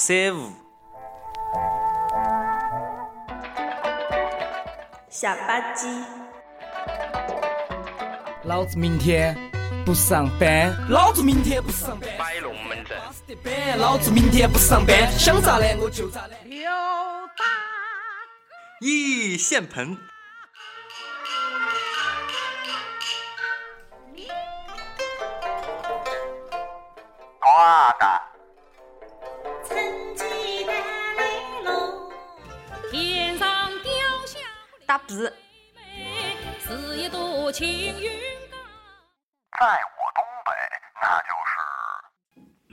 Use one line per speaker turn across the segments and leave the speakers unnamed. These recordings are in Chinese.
尬三胡，
下吧唧，
老子明天不上班，老子明天不上班，
摆龙门阵。
老子明天不上班，想咋懒我就咋懒。
一现盆，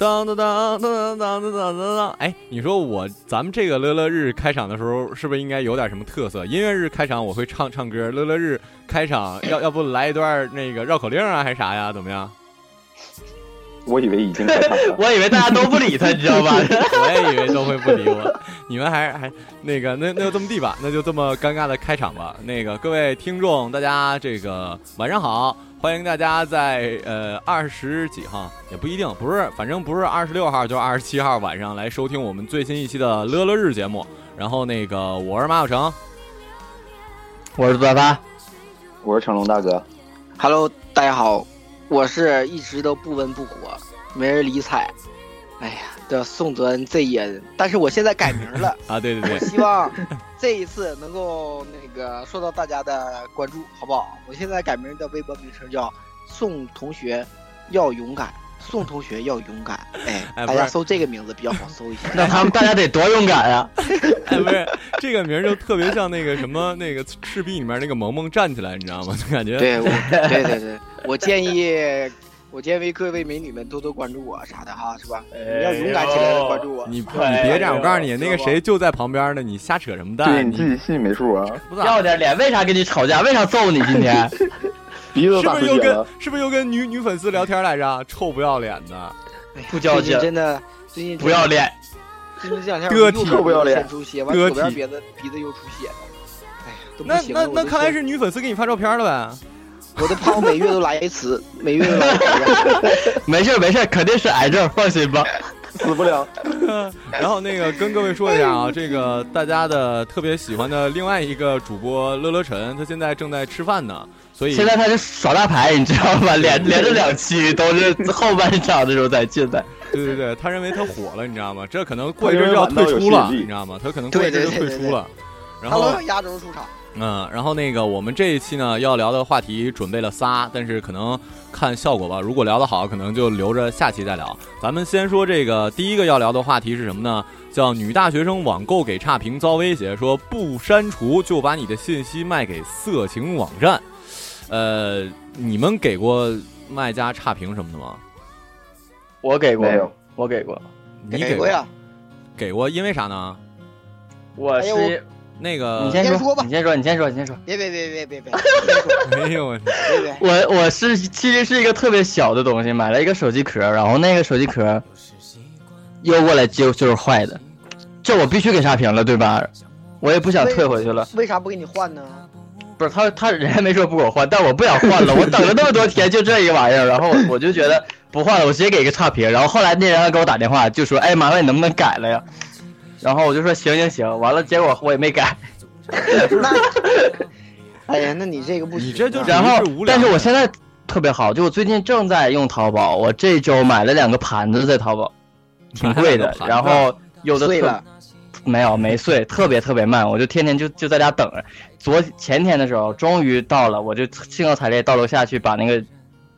当
当当当当当当当当当！哎，你说我咱们这个乐乐日开场的时候，是不是应该有点什么特色？音乐日开场我会唱唱歌，乐乐日开场要要不来一段那个绕口令啊，还是啥呀？怎么样？
我以为已经开场了，
我以为大家都不理他，你知道吧？
我也以为都会不理我，你们还还那个那那就这么地吧，那就这么尴尬的开场吧。那个各位听众，大家这个晚上好，欢迎大家在呃二十几号也不一定，不是，反正不是二十六号，就是二十七号晚上来收听我们最新一期的乐乐日节目。然后那个我是马小成，
我是大发，
我是成龙大哥。
Hello，大家好，我是一直都不温不火，没人理睬，哎呀的宋泽恩 ZN，，但是我现在改名了
啊，对对对，我
希望这一次能够那个受到大家的关注，好不好？我现在改名的微博名称叫宋同学要勇敢，宋同学要勇敢，哎，
哎
大家搜这个名字比较好搜一下。
那他们大家得多勇敢啊！
哎，不是这个名儿就特别像那个什么那个赤壁里面那个萌萌站起来，你知道吗？就感觉
对，我对对对，我建议，我建议各位美女们多多关注我啥的哈，是吧？你要勇敢起来的关注我。
你你别这样，我告诉你，那个谁就在旁边呢，你瞎扯什么蛋
对
蛋？
你自己心里没数啊？
不
要点脸，为啥跟你吵架？为啥揍你？今天
鼻子都打
是不是又跟。是不是又跟女女粉丝聊天来着？臭不要脸的！
不较劲
最近真的，最近
不要。脸，
最近这两天右手
不要脸
先出血，完
得
左边鼻子鼻子又出血了。哎呀，
那那那看来是女粉丝给你发照片了呗？
我都怕我每月都来一次，每月都来一次。
没事没事，肯定是癌症，放心吧。
死不了。
然后那个跟各位说一下啊，这个大家的特别喜欢的另外一个主播乐乐晨，他现在正在吃饭呢，所以
现在他是耍大牌，你知道吗？连连着两期都是后半场的时候才进来。
对对对，他认为他火了，你知道吗？这可能过一阵就要退出了，你知道吗？他可能过一阵就退出了。然后
他老想压轴出场。
嗯，然后那个我们这一期呢要聊的话题准备了仨，但是可能看效果吧。如果聊得好，可能就留着下期再聊。咱们先说这个第一个要聊的话题是什么呢？叫女大学生网购给差评遭威胁，说不删除就把你的信息卖给色情网站。呃，你们给过卖家差评什么的吗？
我给过
没有，
我给过，
你给
给过呀？
给过，因为啥呢？
我是
那个
你先
先说吧
你先说，你先说，你先说。
别别别别别别
没有！
我我是其实是一个特别小的东西，买了一个手机壳，然后那个手机壳邮过来就就是坏的，这我必须给差评了，对吧？我也不想退回去了。
为啥不给你换呢？
不是他他人家没说不给我换，但我不想换了，我等了那么多天就这一个玩意儿，然后我我就觉得不换了，我直接给个差评。然后后来那人还给我打电话，就说：“哎，麻烦你能不能改了呀？”然后我就说：“行行行。”完了，结果我也没改。
那，哎呀，那你这个不行啊。
你这就是
然后但是我现在特别好，就我最近正在用淘宝，我这周买了两个盘子在淘宝。挺贵的，然后有的
碎了
没有没碎，特别特别慢，我就天天就就在家等着。昨前天的时候终于到了，我就兴高采烈到楼下去把那个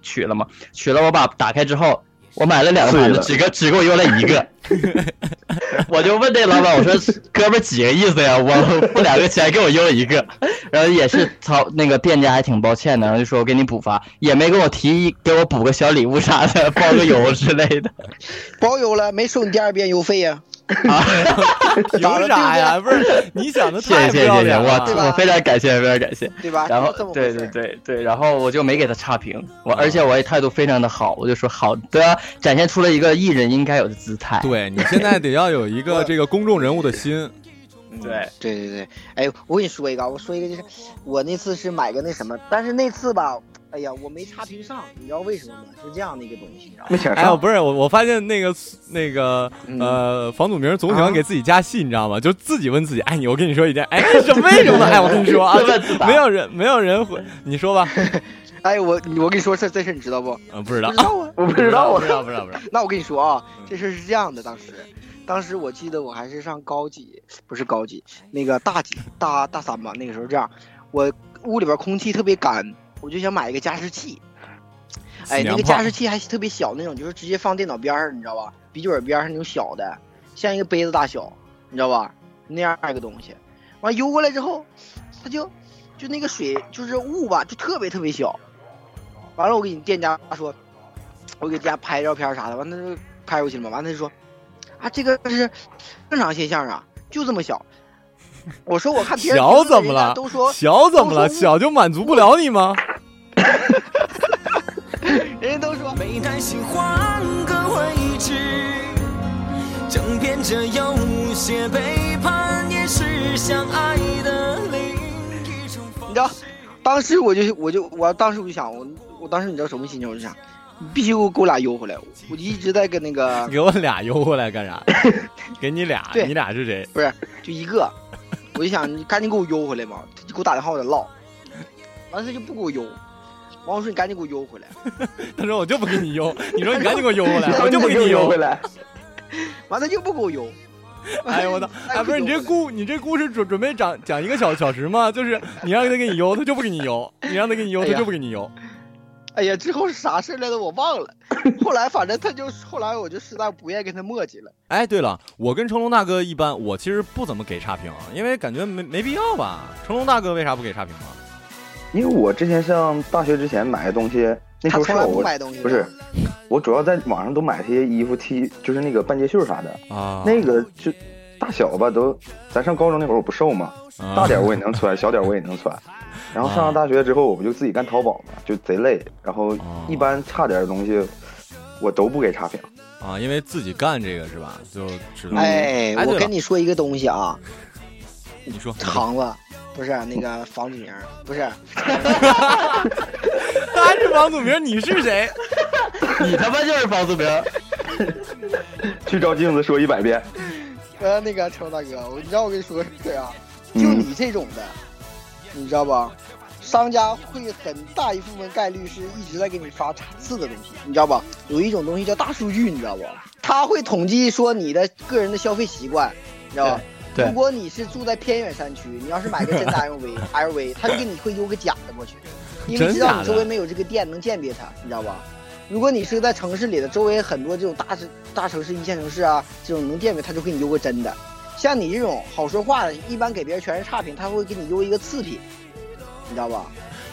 取了嘛，取了我把打开之后，我买了两个盘子，只给只给我邮了一个。我就问这老板，我说哥们儿几个意思呀？我付两个钱给我邮了一个，然后也是操那个店家还挺抱歉的，然后就说我给你补发，也没给我提给我补个小礼物啥的，包个邮之类的。
包邮了，没收你第二遍邮费呀、啊
有啥呀？不是你想的
谢
太不要
谢谢谢谢，我
脸了。
我非常感谢，非常感谢。
对吧？
然后对对对对，然后我就没给他差评，我而且我也态度非常的好，我就说好的，展现出了一个艺人应该有的姿态。
对你现在得要有一个这个公众人物的心。
对
对对对，哎，我跟你说一个啊，我说一个就是，我那次是买个那什么，但是那次吧，哎呀，我没差评上，你知道为什么吗？是这样的一个东西，你知道吗？
哎呦，不是我，我发现那个那个
嗯
呃，房祖名总喜欢给自己加戏，你知道吗？就自己问自己，哎，你我跟你说一件，哎，什么为什么？哎，我跟你说啊 没有人没有人会，你说吧，
哎，我我跟你说事这事儿你知道不？
嗯，不知道
不知，道啊。
我不知道啊。
不知道，不知道，不知道。
那我跟你说啊，这事儿是这样的，当时，当时我记得我还是上高几，不是高几，那个大几，大大三吧。那个时候这样，我屋里边空气特别干，我就想买一个加湿器。哎，那个加湿器还特别小那种，就是直接放电脑边儿，你知道吧？笔记本边儿上那种小的，像一个杯子大小，你知道吧？那样一个东西，完邮过来之后，它就就那个水就是雾吧，就特别特别小。完了，我给你店家说，我给店家拍照片啥的，完他就拍过去了嘛。完了他就说，啊，这个是正常现象啊，就这么小。我说我看别人
小怎么了？
都说
小怎么了？小就满足不了你吗？
人家都说
没耐心换个位置，争辩着有些背叛，也是相爱的另一种方
你知道，当时我就我就我当时我就想，我我当时你知道什么心情？我就想，你必须给我给我俩邮回来。我就一直在跟那个
给我俩邮回来干啥？给你俩，你俩是谁？
不是就一个，我就想你赶紧给我邮回来嘛。他就给我打电话，我得唠，完了他就不给我邮。完我说你赶紧给我邮回来，
他说我就不给你邮，你说你赶紧给我邮回来，我就不给你邮
回。来。
完他就不给我邮。
哎呦我操！
哎
哎，不是你这故你这故事准准备讲讲一个小小时吗？就是你让他给你邮，他就不给你邮；你让他给你邮，他就不给你邮。
哎呀，之后是啥事来的我忘了。后来反正他就后来我就实在不愿意跟他磨叽了。
哎，对了，我跟成龙大哥一般，我其实不怎么给差评，因为感觉没没必要吧。成龙大哥为啥不给差评啊？
因为我之前上大学之前买的东西，那时候是我
买东西，
不是，我主要在网上都买些衣服 T，就是那个半截袖啥的，
啊，
那个就大小吧都，咱上高中那会儿我不瘦嘛，
啊
大点我也能穿，小点我也能穿。然后上了大学之后，我不就自己干淘宝嘛，就贼累。然后一般差点的东西，我都不给差评。
啊，因为自己干这个是吧？就知道。
哎，我跟你说一个东西啊，
你说，
肠子不是那个房祖名，不是
他是房祖名，你是谁？
你他妈就是房祖名。
去照镜子说一百遍。
呃那个成大哥，我你知道我跟你说个事儿啊，就
嗯
你这种的，你知道吧？商家会很大一部分概率是一直在给你发场次的东西，你知道吧？有一种东西叫大数据，你知道不？他会统计说你的个人的消费习惯，你知道吧？如果你是住在偏远山区，你要是买个真的 LV LV，他就给你会邮个假的过去，因为知道你周围没有这个店能鉴别它，你知道吧？如果你是在城市里的，周围很多这种大城大城市、一线城市啊，这种能鉴别，他就给你邮个真的。像你这种好说话的，一般给别人全是差评，他会给你邮一个次品，你知道吧？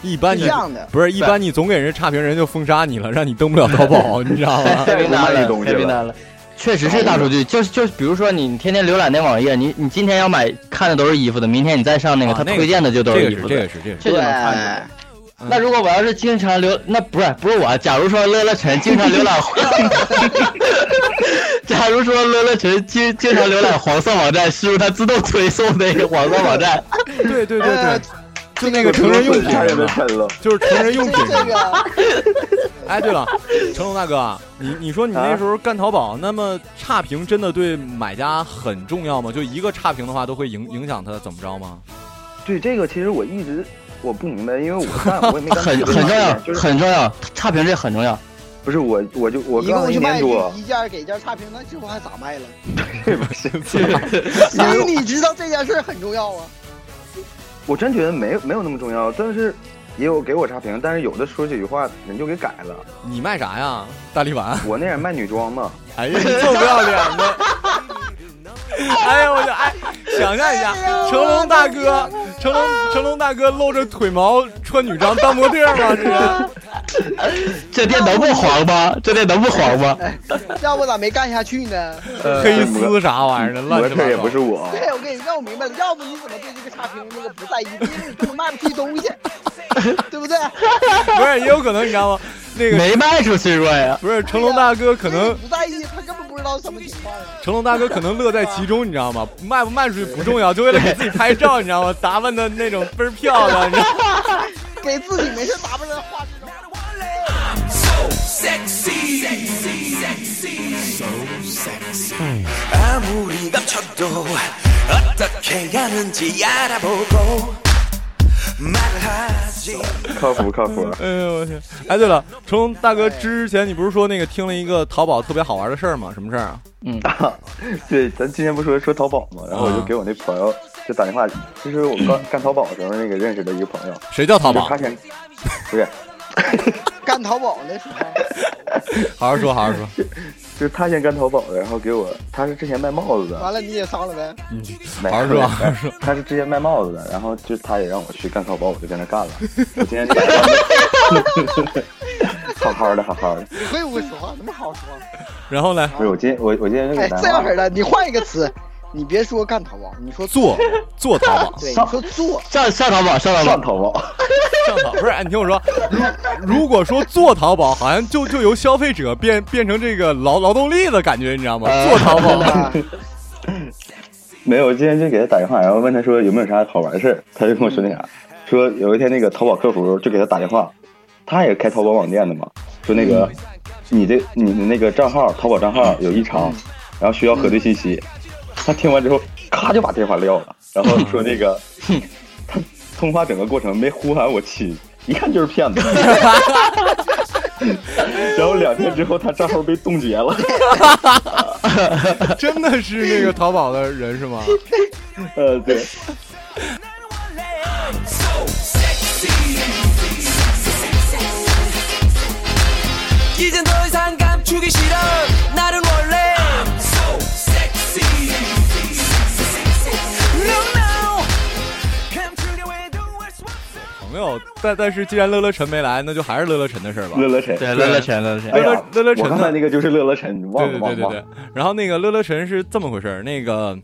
一般你
这样的
不是一般你总给人差评，人就封杀你了，让你登不了淘宝，你知道吗？
太为难了，太为难了。确实是大数据，就是就是，比如说你天天浏览那网页，你你今天要买看的都是衣服的，明天你再上那个，他推荐的就都
是
衣服的，
这个是这个是
这就能看出来。那如果我要是经常浏，那不是不是我，假如说乐乐晨经常浏览，假如说乐乐晨经经常浏览黄色网站，是不是它自动推送那个黄色网站？
对对对对，就那个成人用品。就是成人用品。
这 个
哎，对了，成龙大哥啊，你你说你那时候干淘宝，那么差评真的对买家很重要吗？就一个差评的话，都会影影响他怎么着吗？
对这个，其实我一直我不明白，因为我干我也没干
很很重要，
就是
很重要，差评这很重要。
不是我，我就我
一
刚一
共就卖
年多，
一件给一件差评，那之后还咋卖了？
这 不是，
因为你知道这件事儿很重要啊。
我真觉得没没有那么重要，但是也有给我差评，但是有的说几句话人就给改了。
你卖啥呀？大力丸？
我那也卖女装嘛。
哎呀，你臭不要脸的！哎呀，我就哎，想象一下，成龙大哥，成龙成龙大哥露着腿毛穿女装当模特吗？这是
这店能不黄吗？这店能不黄吗？
要不咋没干下去呢？
黑丝啥玩意儿的，乱
模特也
七八糟。
不是我，
对，我跟你让我明白了，要不你怎么对这个差评那个不在意？因为你根本卖不出东西，对不对？
不是，也有可能你知道吗？那个
没卖出去过呀。
不是成龙大哥可能
不在意，他根本不知道什么情况啊。
成龙大哥可能乐在其中，你知道吗？卖不卖出去不重要，就为了给自己拍照，你知道吗？打扮的那种倍儿漂亮，你知道吗？
给自己没事打扮成花枝招展。
아무리 감춰도 어떻게 가는지 알아보고 말을 하지
靠谱靠谱。
哎呦我天！哎，对了，成龙大哥之前你不是说那个听了一个淘宝特别好玩的事儿吗？什么事儿啊？
嗯，
对，咱今天不说说淘宝嘛，然后我就给我那朋友就打电话，就是我刚干淘宝的时候那个认识的一个朋友，
谁叫淘宝？
他先不是，
干淘宝的时候，
好好说，好好说。
就是他先干淘宝的，然后给我，他是之前卖帽子的，
完了你也上了呗？
嗯，
没
好好说，好好说。
他是之前卖帽子的，然后就他也让我去干淘宝，我就跟他干了。我今天就 好好的，好好的。
你会不会说话？那么好说？
然后呢？
不是我今天我我今天就给
哎，
他打电话，
这样式的，你换一个词，你别说干淘宝，你说
做做淘宝，
对，你说做
上上淘宝，上淘宝
上
宝，
淘宝，
上淘不是？哎，你听我说，如如果说做淘宝，好像就就由消费者变变成这个劳劳动力的感觉，你知道吗？做淘宝，
啊，
没有，我今天就给他打电话，然后问他说有没有啥好玩的事儿，他就跟我说那啥，说有一天那个淘宝客服就给他打电话，他也开淘宝网店的嘛，说那个、你这你的那个账号淘宝账号有异常，然后需要核对信息。他听完之后，咔就把电话撂了，然后说那个他通话整个过程没呼喊我亲，一看就是骗子。然后两天之后，他账号被冻结了。
真的是那个淘宝的人是吗？
呃，对。
朋友，但但是既然乐乐晨没来，那就还是乐乐晨的事儿吧。
乐乐晨，
对，乐乐晨，乐乐晨
乐乐乐乐晨
的那个就是乐乐晨，
对对对对对。然后那个乐乐晨是这么回事儿，那个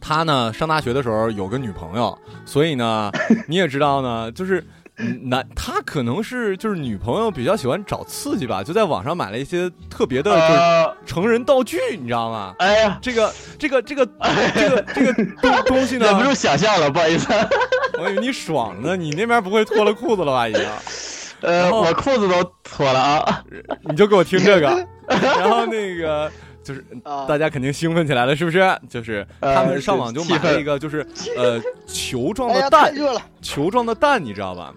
他呢上大学的时候有个女朋友，所以呢你也知道呢，就是。嗯男他可能是就是女朋友比较喜欢找刺激吧，就在网上买了一些特别的，就是
呃，
成人道具，你知道吗？
哎呀，
这个这个这个这个 这个东东西呢
忍，不住想象了，不好意思。
我以为你爽呢，你那边不会脱了裤子了吧？已经，
呃，我裤子都脱了啊。
你就给我听这个，然后那个就是
啊
大家肯定兴奋起来了，是不是？就是他们
呃
上网就买了一个，就是呃球状的蛋球状的蛋，你知道吧？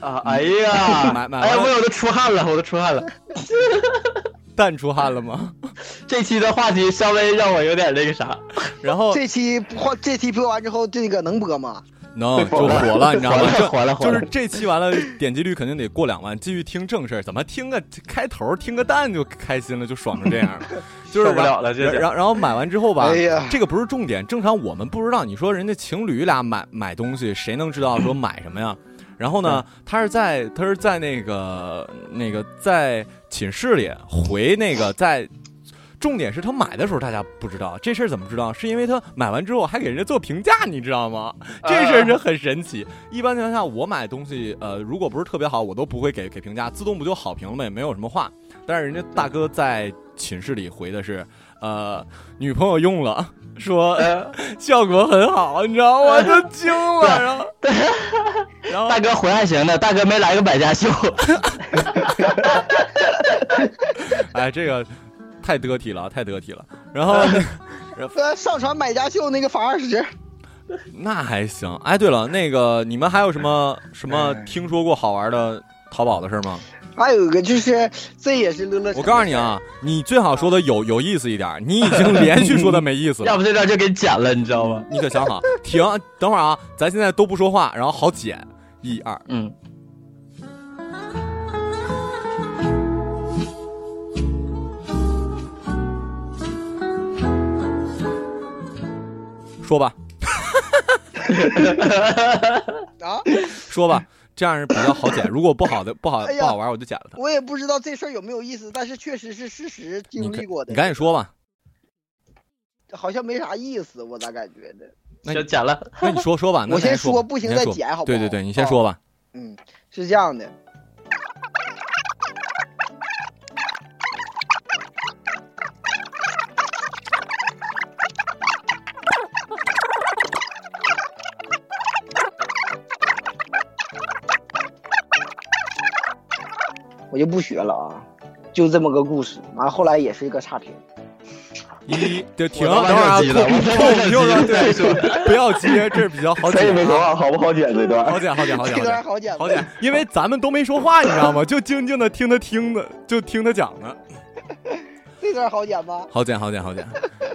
啊，哎呀，
买买
哎呀，
完了
我都出汗了，我都出汗了。
蛋出汗了吗？
这期的话题稍微让我有点那个啥。
然后
这期播这期播完之后，这个能播吗？
能就火了，你知道吗？这
火了火了
就是这期完了，点击率肯定得过两万。继续听正事儿，怎么听个开头听个蛋就开心了，就爽成这样了，就是
受不了了这是
然然然后买完之后吧，
哎呀
这个不是重点，正常我们不知道。你说人家情侣俩买买东西，谁能知道说买什么呀？然后呢，他是在他是在那个那个在寝室里回那个在。重点是他买的时候大家不知道这事儿怎么知道？是因为他买完之后还给人家做评价，你知道吗？这事儿是很神奇。一般情况下，我买东西，呃，如果不是特别好，我都不会给给评价，自动不就好评了吗？也没有什么话。但是人家大哥在寝室里回的是，呃，女朋友用了，说呃 效果很好，你知道吗？我都惊了，然后，然后
大哥回还行的，大哥没来个百家秀。
哎，这个太得体了，太得体了。然后
呃，上传买家秀那个罚二十，
那还行。哎，对了，那个你们还有什么什么
哎
听说过好玩的淘宝的事儿吗？
还有一个就是，这也是乐乐。
我告诉你啊，你最好说的有有意思一点，你已经连续说的没意思了。
要不这段就给剪了，你知道吗？
你可想好，停，等会儿啊，咱现在都不说话，然后好剪，一二，
嗯。
说吧，
啊，
说吧，这样是比较好剪。如果不好的不好
哎
不好玩，我就剪了它。
我也不知道这事儿有没有意思，但是确实是事实经历过的。
你赶紧说吧。
好像没啥意思，我咋感觉的？
那
就剪了。
那你说说吧，那
我先
说，
不行再剪，好不好？
对对对，你先说吧。
嗯，是这样的。我就不学了啊，就这么个故事。完了后来也是一个差评。
一，就停，
我
等会儿啊，
他妈着急了
空
我他妈着急
空听
了
着，对，不要急，这是比较好
谁也
剪啊，
没说话，好不好剪这段？
好剪，好剪，好剪，
这段
好
好剪，
好剪，因为咱们都没说话，你知道吗？就静静的听他听的，就听他讲呢。
这段好剪吗？
好剪，好剪，好剪。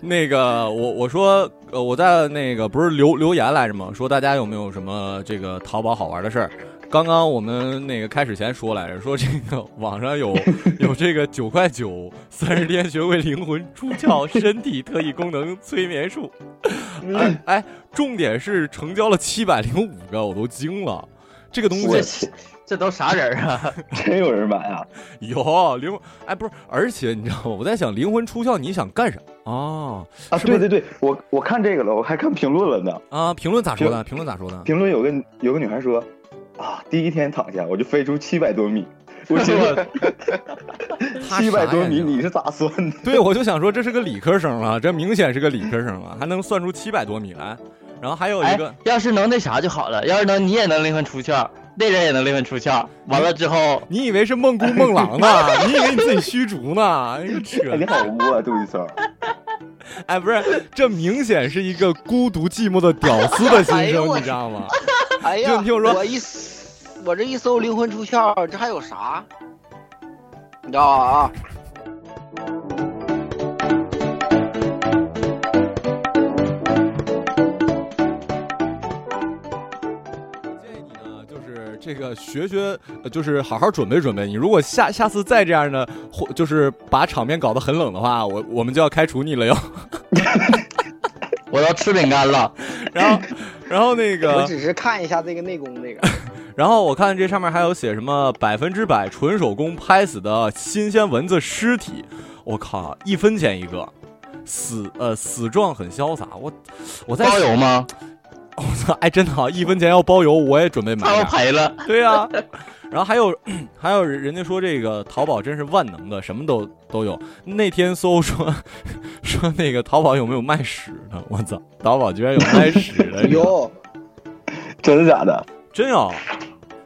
那个，我我说，呃，我在那个不是留留言来着吗？说大家有没有什么这个淘宝好玩的事儿？刚刚我们那个开始前说来着，说这个网上有 有这个九块九三十天学会灵魂出窍身体特异功能催眠术，哎哎，重点是成交了七百零五个，我都惊了。这个东西
这都啥人啊？
真有人买啊！
有灵魂，哎，不是，而且你知道吗？我在想灵魂出窍，你想干啥啊？
啊，对对对，我我看这个了，我还看评论了呢。
啊，评论咋说的？评论咋说的？
评论有个有个女孩说，啊，第一天躺下我就飞出七百多米，我寻思
他
七百多米你是咋算的？
对，我就想说这是个理科生啊，这明显是个理科生啊，还能算出七百多米来。然后还有一
哎
个，，
要是能那啥就好了，要是能你也能灵魂出窍，那人也能灵魂出窍，完了之后，
你以为是梦姑梦郎呢？你以为你自己虚竹呢？哎呦扯
哎，！你好污啊，杜一生。
哎，不是，这明显是一个孤独寂寞的屌丝的心声，
哎
你知道吗？
哎呀，
就你听我说
我一我这一搜灵魂出窍，这还有啥？你知道啊？
建议你呢，就是这个学学，呃就是好好准备准备。你如果下下次再这样呢，或就是把场面搞得很冷的话，我我们就要开除你了哟。
我要吃饼干了。
然后，然后那个，
我只是看一下这个内功那个。
然后我看这上面还有写什么百分之百纯手工拍死的新鲜蚊子尸体，我靠，一分钱一个，死呃死状很潇洒。我我在
包邮吗？
我操，哎，真的好，一分钱要包邮，我也准备买
他要。赔了。
对呀、然后还有 还有人家说这个淘宝真是万能的，什么都都有。那天搜说 说那个淘宝有没有卖屎的？我操，淘宝居然有卖屎的，
有，
真的假的？
真有。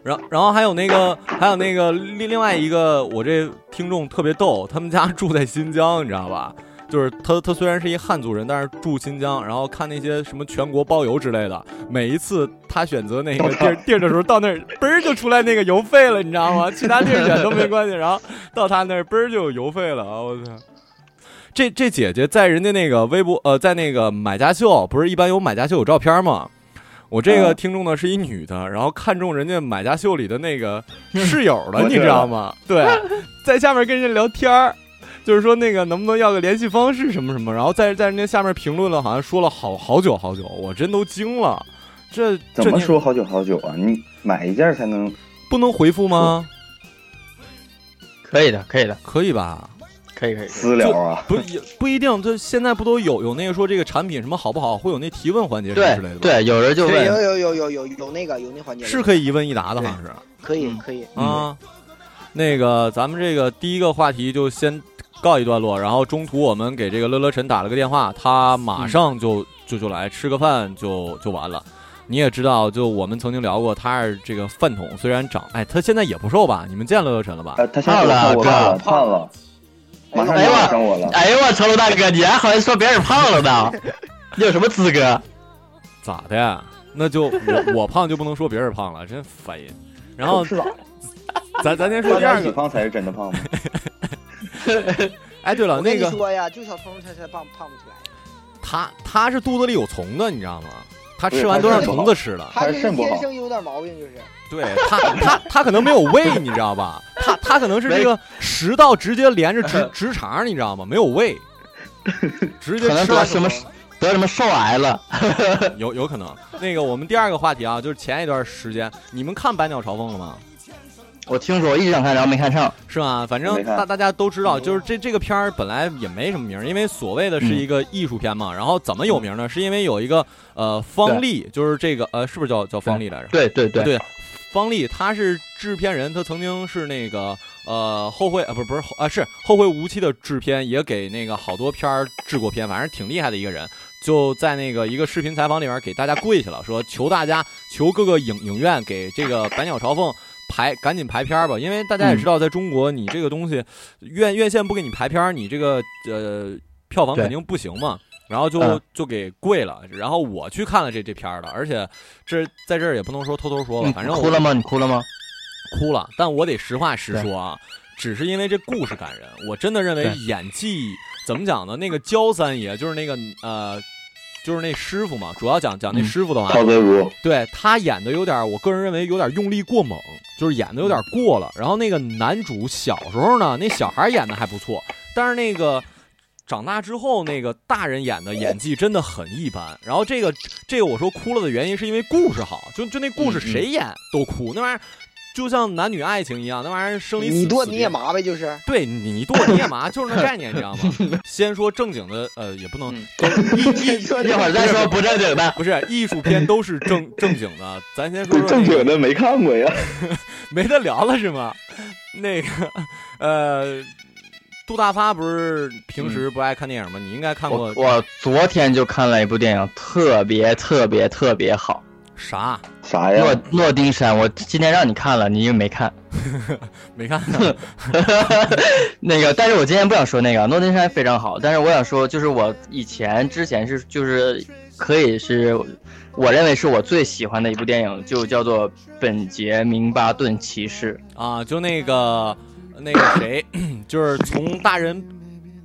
然然后还有那个还有那个另另外一个，我这听众特别逗，他们家住在新疆，你知道吧？就是他，他虽然是一汉族人，但是住新疆，然后看那些什么全国包邮之类的。每一次他选择那个地儿 地儿的时候，到那儿嘣儿就出来那个邮费了，你知道吗？其他地儿选都没关系，然后到他那儿嘣儿就有邮费了啊！我操！这这姐姐在人家那个微博呃，在那个买家秀，不是一般有买家秀有照片吗？我这个
嗯
听众呢是一女的，然后看中人家买家秀里的那个 室友了，你
知道
吗？对，在下面跟人家聊天儿，就是说那个能不能要个联系方式什么什么，然后在在人家下面评论了，好像说了好好久好久，我真都惊了。这
怎么说好久好久啊？你买一件才能
不能回复吗？
可以的，可以的，
可以吧？
可以可以。
私聊啊？
不不一定，就现在不都有有那个说这个产品什么好不好，会有那提问环节什么之类的吗？
对，有人就
有
问，
有有有有有那个有那环节
是可以一问一答的，好像是。
可以可以。
啊，那个咱们这个第一个话题就先告一段落，然后中途我们给这个乐乐晨打了个电话，他马上就、就就来吃个饭就就完了。你也知道，就我们曾经聊过，他是这个饭桶，虽然长，哎，他现在也不瘦吧？你们见乐乐晨了吧？
呃，他现在给我看我看了，胖了，马上就要上我了。
哎呦我成龙大哥，你还好意思说别人胖了呢？你有什么资格？
咋的呀？那就我 我胖就不能说别人胖了，真烦人。然后
是咋？
咱咱先说
大
第二个，
胖才是真的胖吗？
哎，对了，那个
说呀，就小聪他才胖胖不起来，
他他是肚子里有虫的，你知道吗？他吃完都让虫子吃了。
他是天生有点毛病，就是。
对他，他他可能没有胃，你知道吧？他他可能是这个食道直接连着直 直肠，你知道吗？没有胃，直接
可能
吃完
什么得什么受癌了。
有有可能。那个我们第二个话题啊，就是前一段时间你们看《百鸟朝凤》了吗？
我听说，我一直想看，然后没看上。
是吗？反正大大家都知道，就是这这个片儿本来也没什么名儿，因为所谓的是一个艺术片嘛。然后怎么有名呢？是因为有一个呃方丽，就是这个呃是不是叫叫方丽来着？
对对对
对，方丽他是制片人，他曾经是那个呃后会啊不是不是啊是后会无期的制片，也给那个好多片儿制过片，反正挺厉害的一个人。就在那个一个视频采访里面给大家跪下了，说求大家求各个影影院给这个《百鸟朝凤》排赶紧排片儿吧，因为大家也知道，在中国你这个东西院院线不给你排片儿，你这个呃票房肯定不行嘛。然后就
嗯
就给跪了，然后我去看了这这片儿了，而且这在这儿也不能说偷偷说吧，反正我
哭了吗？你哭了吗？
哭了，但我得实话实说啊，只是因为这故事感人，我真的认为演技怎么讲呢？那个焦三爷就是那个呃，就是那师傅嘛，主要讲讲那
嗯
师傅的话，
陶泽如，
对他演的有点，我个人认为有点用力过猛，就是演的有点过了。然后那个男主小时候呢，那小孩演的还不错，但是那个。长大之后，那个大人演的演技真的很一般。然后这个这个我说哭了的原因是因为故事好，就就那故事谁演都哭，那玩意儿就像男女爱情一样，那玩意儿生离死
你你也麻呗，就是。
对你你剁你也麻，就是那概念，你知道吗？先说正经的，呃，也不能
一会儿再说不正经的。
不是艺术片都是正 正经的，咱先说说
正经的没看过呀。
没得聊了是吗？那个呃，杜大发不是平时不爱看电影吗？你应该看过
我我昨天就看了一部电影，特别特别特别好，
啥？
啥呀？
诺诺丁山。我今天让你看了，你又没看。
没看？
那个，但是我今天不想说那个诺丁山非常好，但是我想说，就是我以前之前是就是可以是，我认为是我最喜欢的一部电影，就叫做《本杰明巴顿骑士
啊，就那个那个谁，就是从大人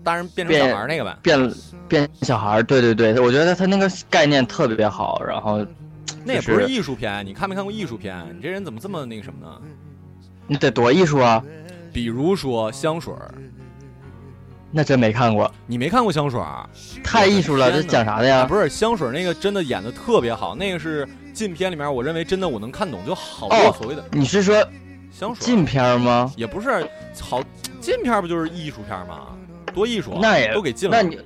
大人变成小孩那个吧》，。
变变小孩。对对对，我觉得他那个概念特别好，然后
那也不
是
是艺术片，你看没看过艺术片？你这人怎么这么那个什么呢？
你得多艺术啊！
比如说香水儿，
那真没看过，
你没看过香水儿？
太艺术了，这讲啥的呀？
不是香水儿那个真的演的特别好，那个是禁片里面我认为真的我能看懂，就好多
哦
所谓的
你是说
香水
禁片吗？
也不是好禁片不就是艺术片吗？多艺术啊，
那也
都给禁了。
那你，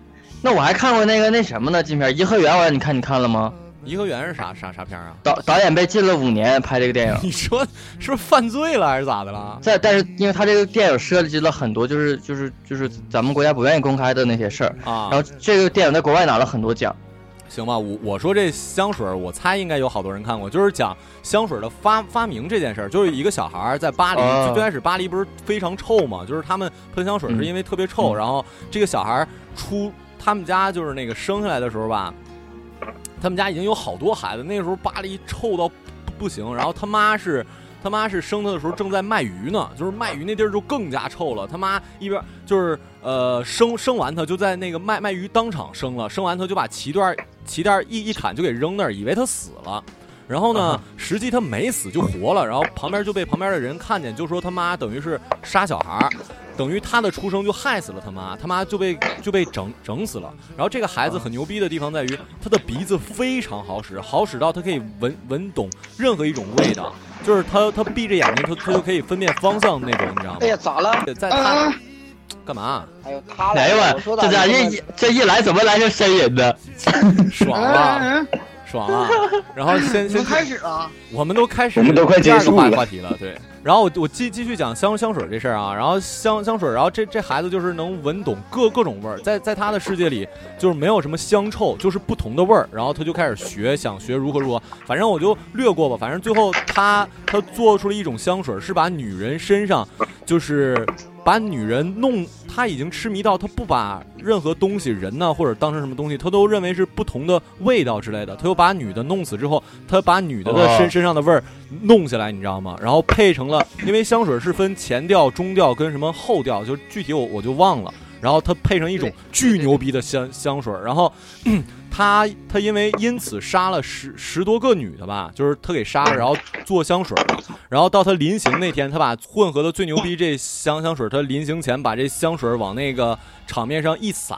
那我还看过那个那什么呢？禁片《颐和园》，我让你看，你看了吗？
颐和园是啥啥啥片啊？
导导演被禁了五年拍这个电影。
你说是不是犯罪了还是咋的了？
在，但是因为他这个电影涉及了很多，就是就是就是咱们国家不愿意公开的那些事儿，
啊，
然后这个电影在国外拿了很多奖。
行吧，我我说这香水，我猜应该有好多人看过，就是讲香水的发发明这件事儿，就是一个小孩儿在巴黎，最开始巴黎不是非常臭嘛，就是他们喷香水是因为特别臭，
嗯
然后这个小孩儿出他们家就是那个生下来的时候吧，他们家已经有好多孩子，那时候巴黎臭到不不行，然后他妈是。他妈是生他的时候正在卖鱼呢，就是卖鱼那地儿就更加臭了。他妈一边就是呃生生完他就在那个卖卖鱼当场生了，生完他就把脐带脐带一一砍就给扔那儿，以为他死了。然后呢
啊，
实际他没死就活了。然后旁边就被旁边的人看见，就说他妈等于是杀小孩儿，等于他的出生就害死了他妈，他妈就被就被整整死了。然后这个孩子很牛逼的地方在于，他的鼻子非常好使，好使到他可以闻闻懂任何一种味道，就是他他闭着眼睛，他他就可以分辨方向那种，你知道吗
哎？呀，咋了？
在他
啊
干嘛？
哎呦，他来了，
哎呦我这家
这
一这一来怎么来就呻吟的？
爽了，爽了。然后先先
开始了。
我们都开始，
我们都快
第二话
结束了
话题了，对。然后我我继继续讲香香水这事儿啊，然后香香水，然后这这孩子就是能闻懂各各种味儿，在在他的世界里就是没有什么香臭，就是不同的味儿，然后他就开始学，想学如何如何，反正我就略过吧，反正最后他他做出了一种香水，是把女人身上就是把女人弄，他已经痴迷到他不把任何东西人呢或者当成什么东西，他都认为是不同的味道之类的。他又把女的弄死之后，他把女的的身身上的味儿弄下来，你知道吗？然后配成了，因为香水是分前调、中调跟什么后调，就具体我我就忘了。然后他配成一种巨牛逼的香香水儿，然后。他他因为因此杀了十十多个女的吧，就是他给杀了，然后做香水儿，然后到他临行那天，他把混合的最牛逼这香香水，他临行前把这香水儿往那个场面上一撒，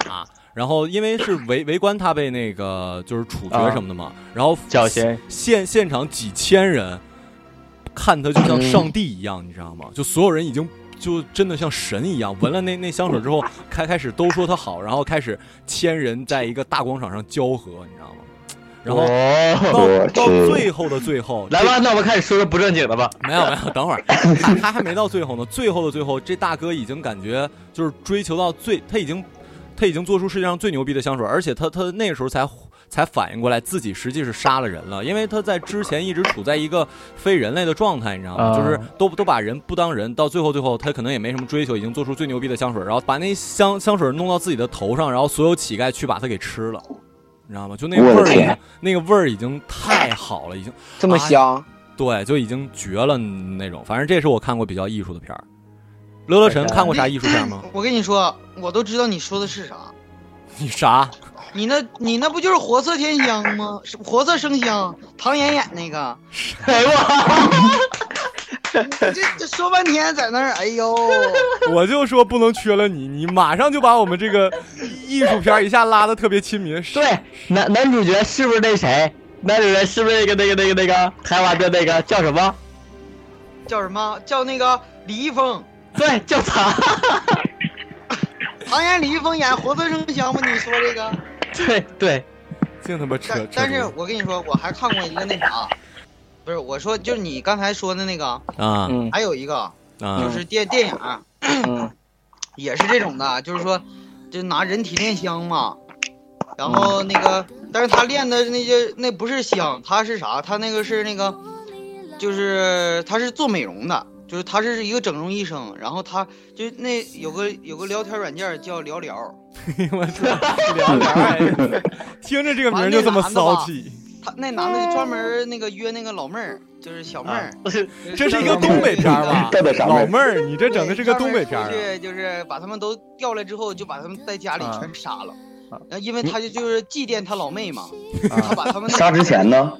然后因为是围围观他被那个就是处决什么的嘛，然后
现
现现场几千人看他就像上帝一样，你知道吗？就所有人已经。就真的像神一样，闻了那那香水之后，开开始都说他好，然后开始千人在一个大广场上交合，你知道吗？然后到
哦
到最后的最后，
来吧，那我们开始说说不正经的吧。
没有没有，等会儿，他 他还没到最后呢。最后的最后，这大哥已经感觉就是追求到最，他已经他已经做出世界上最牛逼的香水，而且他他那个时候才才反应过来自己实际是杀了人了，因为他在之前一直处在一个非人类的状态，你知道吗？
啊
就是都都把人不当人，到最后最后他可能也没什么追求，已经做出最牛逼的香水，然后把那香香水弄到自己的头上，然后所有乞丐去把它给吃了。你知道吗？就那个味儿那个味儿已经太好了，已经
这么香
啊对，就已经绝了那种。反正这是我看过比较艺术的片儿。乐乐晨看过啥艺术片吗？
我跟你说，我都知道你说的是啥。
你啥？
你那，你那不就是活色天香吗？是活色生香，唐嫣演那个。
哎呦
这这说半天在那儿，哎呦，
我就说不能缺了你，你马上就把我们这个艺术片一下拉的特别亲民。
对，男男主角是不是那谁？男主角是不是那个那个那个那个台湾的那个叫什么？
叫什么？叫那个李易峰。
对，叫他。
唐嫣、李易峰演活色生香吗？你说这个？
对对，
净他妈扯
但但是我跟你说，我还看过一个那啥，不是我说就是你刚才说的那个，
啊。
还有一个
啊。
就是电电影，
嗯，
也是这种的，就是说就拿人体炼香嘛，然后那个，但是他炼的那些那不是香，他是啥？他那个是那个，就是他是做美容的，就是他是一个整容医生，然后他就那有个有个聊天软件叫聊聊，
我操，聊聊 哎，听着这个名儿就这么骚气。
他那男的专门那个约那个老妹儿，就是小妹儿，
这是一个东北片儿吧？老妹儿，你这整的是个东北片儿啊。
对，就是把他们都调来之后，就把他们在家里全杀了。
啊
因为他就就是祭奠他老妹嘛，他把他们
杀之前呢？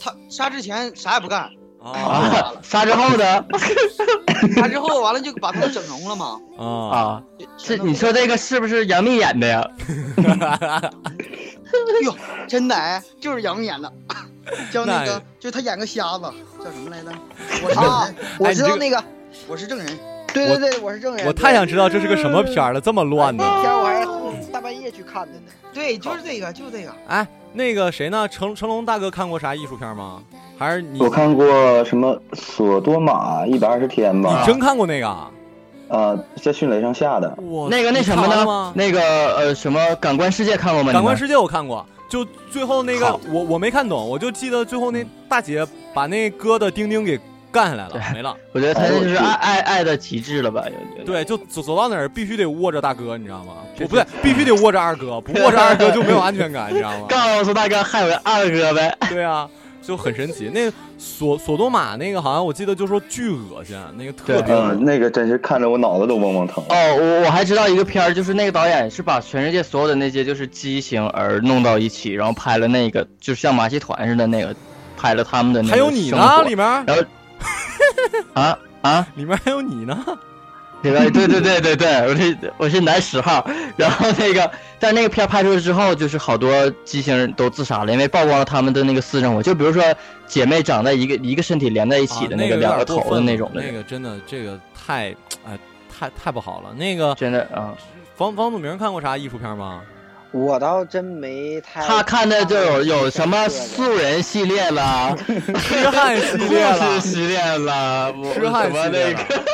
他杀之前啥也不干，
啊，杀之后呢？
杀之后完了就把他们整容了嘛。
啊
啊，这你说这个是不是杨幂演的呀？
哟，真的哎，就是杨幂演的，叫那
那
个，就是他演个瞎子，叫什么来着？我是证人，我知道那个，我是证人。对对对，我是证人。
我太想知道这是个什么片了，这么乱呢。
片我还大半夜去看的呢。对，就是这个，就是这个。
哎，那个谁呢？成成龙大哥看过啥艺术片吗？还是你
我看过什么《索多玛一百二十天》吧？
你真看过那个啊？
呃，在迅雷上下的。
那个那什么呢？那个呃什么感官世界看过吗？
感官世界我看过，就最后那个我我没看懂，我就记得最后那大姐把那哥的丁丁给干下来了，没了。
我觉得他这就是爱爱爱的极致了吧？
对，就走走到哪儿必须得握着大哥，你知道吗？不不对，必须得握着二哥，不握着二哥就没有安全感，你知道吗？
告诉大哥还有个二哥呗。
对啊，就很神奇。那索索多玛那个好像我记得就说巨恶心，那个特别恶
嗯，那个真是看着我脑子都嗡嗡疼。
哦，我我还知道一个片儿，就是那个导演是把全世界所有的那些就是畸形儿弄到一起，然后拍了那个就像马戏团似的那个，拍了他们的那个。
还有你呢，里面。
然后啊啊，
里面还有你呢。
里面对对对对对，我是我是男十号。然后那个，但那个片拍出来之后，就是好多畸形人都自杀了，因为曝光了他们的那个私生活。就比如说姐妹长在一个一个身体连在一起的
那
个两
个
头的那种的，
那个真的这个太哎太太不好了。那个
真的啊，
房房祖名看过啥艺术片吗？
我倒真没太。
他看的就有有什么素人系列了，
痴汉系列了，
系列了，
痴汉系列
那个。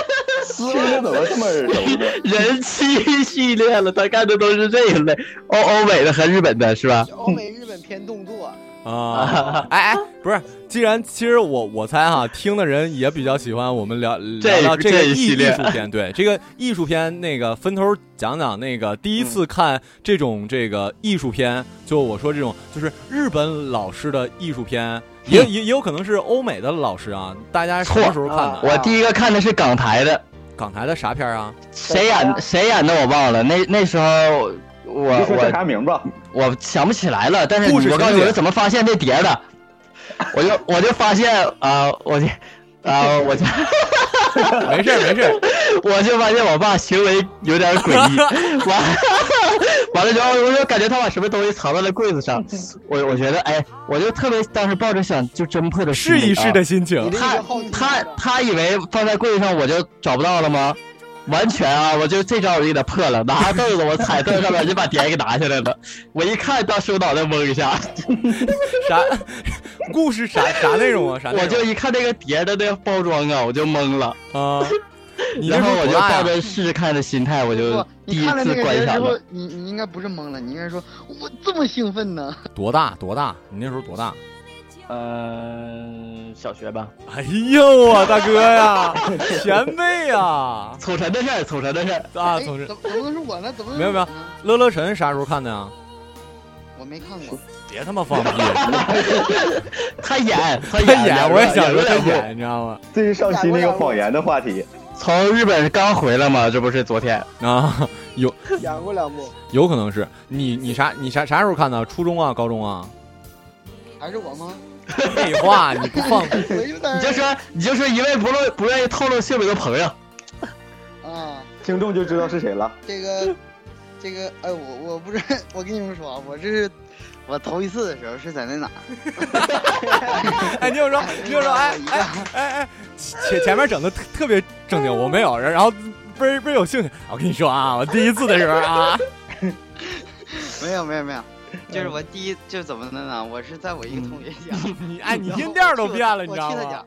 思路怎么这么？
人妻系列了，他看的都是这一类，欧欧美的和日本的是吧？
欧美、日本偏动作。
啊，哎哎，不是，既然其实我我猜哈，听的人也比较喜欢我们聊聊聊这个艺艺
这一系列
术片，对这个艺术片，那个分头讲讲那个第一次看这种这个艺术片，就我说这种就是日本老师的艺术片，也也也有可能是欧美的老师啊，大家什么时候看的？
我第一个看的是港台的，
港台的啥片啊？
谁演谁演的我忘了，那那时候我
你说叫
我
啥名吧？
我想不起来了，但是我告诉你
情节
我是怎么发现这碟的，我就我就发现啊、我就啊、我就
没事儿没事儿，
我就发现我爸行为有点诡异，完完了之后我就感觉他把什么东西藏在了柜子上，我我觉得哎，我就特别当时抱着想就侦破的心理
试一试的心情。
他他他以为放在柜子上我就找不到了吗？完全啊！我就这招我就给他破了，拿凳子我踩凳子上面就把碟给拿下来了。我一看，当时我脑袋懵一下，
啥故事啥啥内容啊？啥内容？
我就一看那个碟的那个包装啊，我就懵了。
啊，
然后我就抱着试试看的心态，我就，第一次观赏了。，
你你应该不是懵了，你应该说我这么兴奋呢。
多大多大？你那时候多大？
嗯、小学吧。
哎呦啊大哥呀，前辈呀！
瞅晨的事儿，瞅晨的事儿。
啊，
哎
总之
怎么怎么能是我呢？怎么
没有没有，乐乐晨啥时候看的呀？
我没看过。
别他妈放屁！
他演，他
他演，我也想说他
演，
你知道吗？
这是上期那个谎言的话题。
从日本刚回来嘛，这不是昨天。
啊，有
演过两部，
有可能是你你啥你啥啥时候看的？初中啊，高中啊？
还是我吗？
废话，你不放
我有点
你就说，你就说一位不露不愿意透露姓名的朋友。
啊，
听众就知道是谁了。
这个这个，哎，我我不是，我跟你们说啊，我这是我头一次的时候是在那哪儿？
哎，你有说，你有说，哎哎哎哎，前前面整的特特别正经，我没有，然后倍儿倍儿有兴趣。我跟你说啊，我第一次的时候啊，
没有没有没有，就是我第一就是怎么的呢？我是在我一个同学家，
你哎，你音调都变了，你知道吗
我去他家？，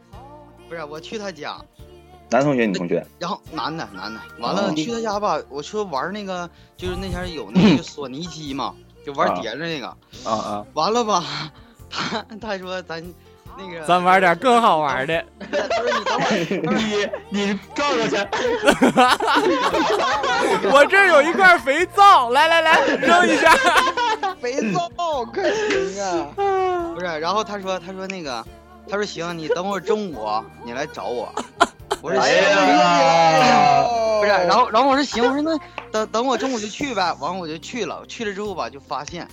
不是我去他家，
男同学，女同学？
然后男的男的，完了
哦
去他家吧，我说玩那个，就是那天有那个 索尼机嘛，就玩碟子那个，
啊啊！
完了吧，他他说咱那个，
咱玩点更好玩的。
他说你等会，
你你转过去，
我这儿有一块肥皂，来来来，扔一下。
肥皂可行啊！不是，然后他说他说那个，他说行，你等会儿中午你来找我。我说
哎
行，
呀
不是，然后然后我说行，我说那等等我中午就去呗。完了我就去了，去了之后吧，就发现，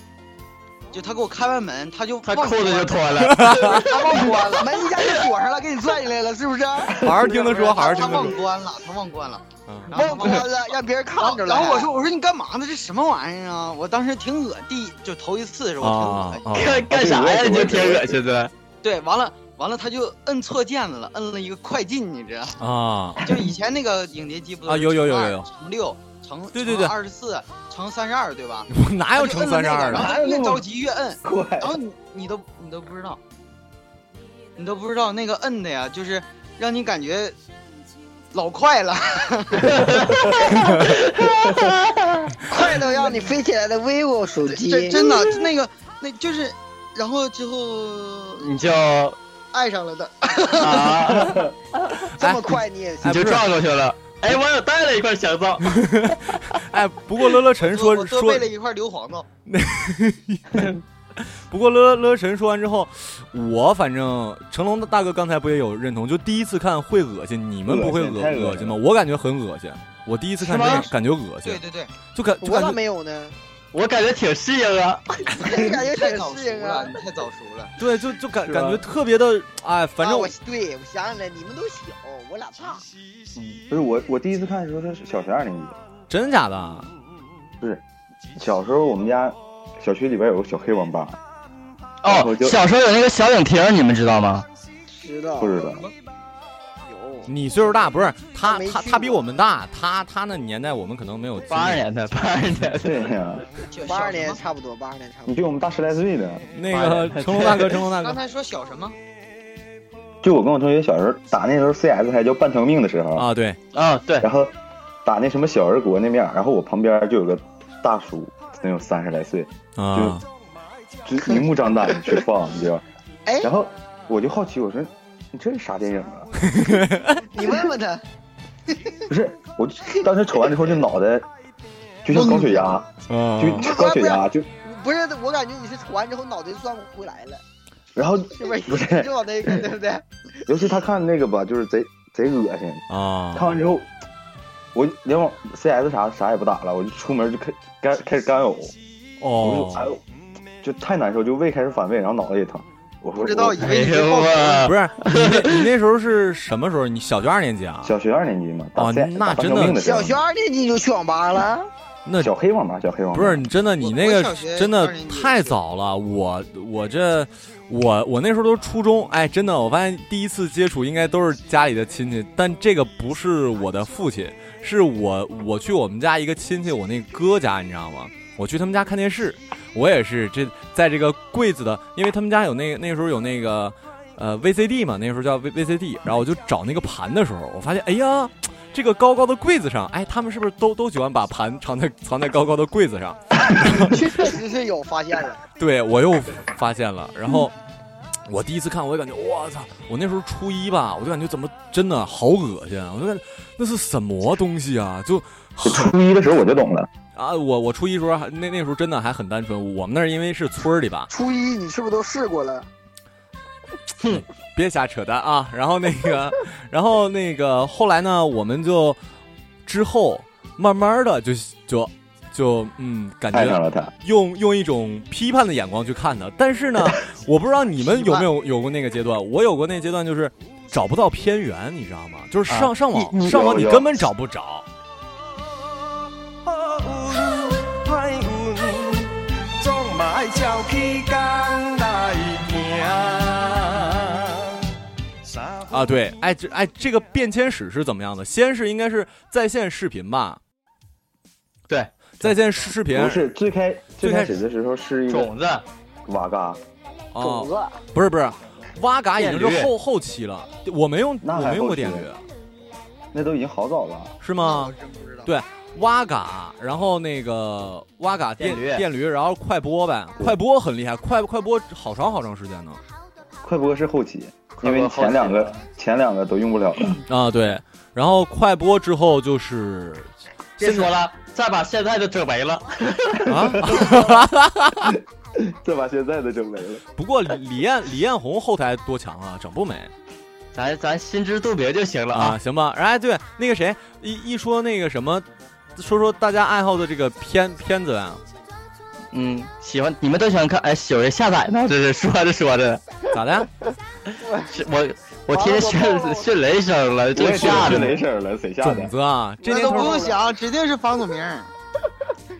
就他给我开完门，他就
他裤子就脱了。
他忘关了，门一下就锁上了，给你拽进来了，是不是？
好好听他说，好好听
他
他。
忘关了，他忘关了。
嗯
然后
忘关了，让别人看着了。
然后我说我说你干嘛呢？这什么玩意儿啊？我当时挺恶第就头一次的时候我挺恶心。
啊啊！
干干啥呀？你就挺恶心的。
对，完了完了，他就摁错键子了，摁了一个快进，你知道？
啊，
就以前那个影碟机不都
啊
是
有有有有
六乘
对对对
二十四乘三十二对吧？
我哪有乘三十二的？
然后越着急越摁，然后你你都你都不知道，你都不知道那个摁的呀，就是让你感觉老快了。
快到让你飞起来的 vivo 手机，
真真的那个那就是，然后之后
你就
爱上了的。
啊，
这么快你也
你就
哎不是
转过去了。哎，我有带了一块香皂。
哎，不过乐乐晨说说
备了一块硫磺皂。
不过乐乐神说完之后，我反正成龙大哥刚才不也有认同，就第一次看会恶心，你们不会恶
恶心
吗？我感觉很恶心，我第一次看真
是吗
是感觉恶心
对，对对，
就感就
我咋
感觉
没有呢？
我感觉挺适应啊。
你感觉
太早熟
挺适应啊
了，。你太早熟了。
对，就就感感觉特别的哎，反正
啊我对我想起来，你们都小，我俩大。
不是我，我第一次看的时候他是小学二年级。
真的假的，不是
小时候我们家小区里边有个小黑网吧，
哦，小时候有那个小影厅，你们知道吗？
知道
不知道。
有
你岁数大不是他他他比我们大，他他那年代我们可能没有
八二年的，八二年的。
对呀，
八二年差不多，八二年差不多。
你比我们大十来岁呢。
那个成龙大哥，成龙大哥
刚才说小什么？
就我跟我同学小时候打那时候 CS 还叫半条命的时候，
啊，对，
啊，对，
然后打那什么小人国那面，然后我旁边就有个大叔，能有三十来岁，
啊，
就明目张胆的去放，你知道？
哎，
然后我就好奇，我说你这是啥电影啊？
你问问他，
不是，我当时瞅完之后，就脑袋就像高血压，
啊。
就就高血压，就
不是，我感觉你是瞅完之后脑袋转不回来了，
然后
不是？就往那个，对不对？
尤其他看那个吧，就是贼贼恶心
啊！
看完之后，我连网 CS 啥啥也不打了，我就出门就开干开始干呕，我就哎呦，就太难受，就胃开始反胃，然后脑袋也疼。我说
不知道
我
以为你是
哎呦
报
喂不是你那你那时候是什么时候？你小学二年级啊？
小学二年级嘛，
哦，
打 CS
那真的
小学二年级就去网吧了，
那
小黑网吧，小黑网吧
不是你真的，你那个真的太早了。我我这我我那时候都初中，哎，真的，我发现第一次接触应该都是家里的亲戚，但这个不是我的父亲，是我我去我们家一个亲戚，我那哥家，你知道吗？我去他们家看电视，我也是这在这个柜子的，因为他们家有那那时候有那个呃 VCD 嘛，那时候叫 V VCD，然后我就找那个盘的时候，我发现，哎呀。这个高高的柜子上，哎，他们是不是都都喜欢把盘藏在藏在高高的柜子上？
确实是有发现了。
对我又发现了，然后我第一次看，我就感觉我操！我那时候初一吧，我就感觉怎么真的好恶心啊！我就感觉那是什么东西啊？就
初一的时候我就懂了
啊！我我初一时候还那那时候真的还很单纯。我们那儿因为是村儿里吧，
初一你是不是都试过了？
哼，别瞎扯淡啊！然后那个，然后那个后来呢，我们就之后慢慢的就就就嗯，感觉
上了他
用用一种批判的眼光去看他。但是呢，我不知道你们有没有有过那个阶段，我有过那阶段，就是找不到片源，你知道吗？就是上、
啊
上网上网，你根本找不着。
歹运，
啊，对，哎，这哎，这个变迁史是怎么样的？先是应该是在线视频吧？
对，
在线视频
不是最开最
最开
开始的时候是一个
种子
瓦嘎，
哦，不是不是，瓦嘎已经是后后期了，我没用，我没用过电驴，
那都已经好早了。
是吗？对，挖嘎，然后那个挖嘎电
电驴
电驴，然后快播呗，快播很厉害，快快播好长好长时间呢。
快播是后期，因为前两个前两个都用不了了。
啊，对，然后快播之后就是
别说了，再把现在的整没了。
啊，
再把现在的整没了。
不过李李彦李彦宏后台多强啊，整不美。
咱咱心知肚明就行了
啊，行吧。哎，对，那个谁，一一说那个什么，说说大家爱好的这个片片子啊，
嗯，喜欢你们都喜欢看，哎，有人下载呢，这是 说着说着，
咋的？
是我我听见迅迅雷声了，正吓。
雷声了，谁下的？
种子啊，这
那都不用想，指定是房祖名。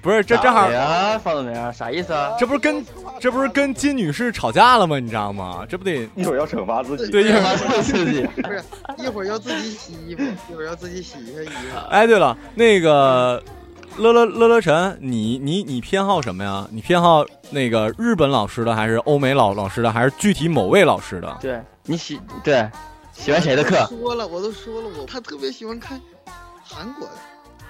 不是这正好
呀，方子明啥意思啊？
这不是跟这不是跟金女士吵架了吗？你知道吗？这不得
一会儿要惩罚自己，
对，一会儿
惩罚自己。
不是，一会儿要自己洗衣服，一会儿要自己洗一下衣服。
哎，对了，那个乐乐乐乐晨，你你你偏好什么呀？你偏好那个日本老师的，还是欧美老老师的，还是具体某位老师的？
对你喜对喜欢谁的课？
说了，我都说了，我他特别喜欢看韩国的。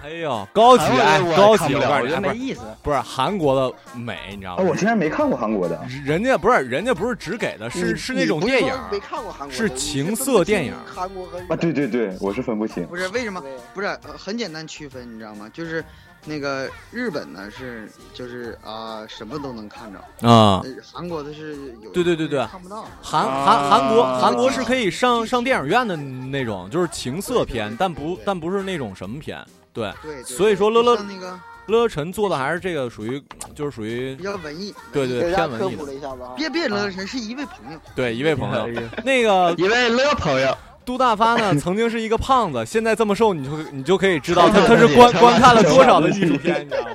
哎呦，高级哎，高级！
我觉得没意思。
不是韩国的美，你知道
啊，
吗？
我竟然没看过韩国的。
人家不是人家不是只给的，是是那种电影，
没看过韩国，
是情色电影。
韩国和日
啊，对对对，我是分不清。
不是为什么？不是、呃很简单区分，你知道吗？就是那个日本呢是就是啊、什么都能看着
啊
呃韩国的是有
对对对对
看不到。
韩
啊
韩韩国韩国是可以上上电影院的那种，就是情色片，但不但不是那种什么片。对，
对，对
所以说乐乐
那个
乐乐晨做的还是这个属于就是属于
比较文艺。
对对偏文艺的。
普了一下子啊。
别别，乐乐晨是一位朋友。
对，一位朋友那个
一位乐朋友，
杜大发呢，曾经是一个胖子，现在这么瘦，你就你就可以知道他他是观观看了多少的艺术片，你知道吗？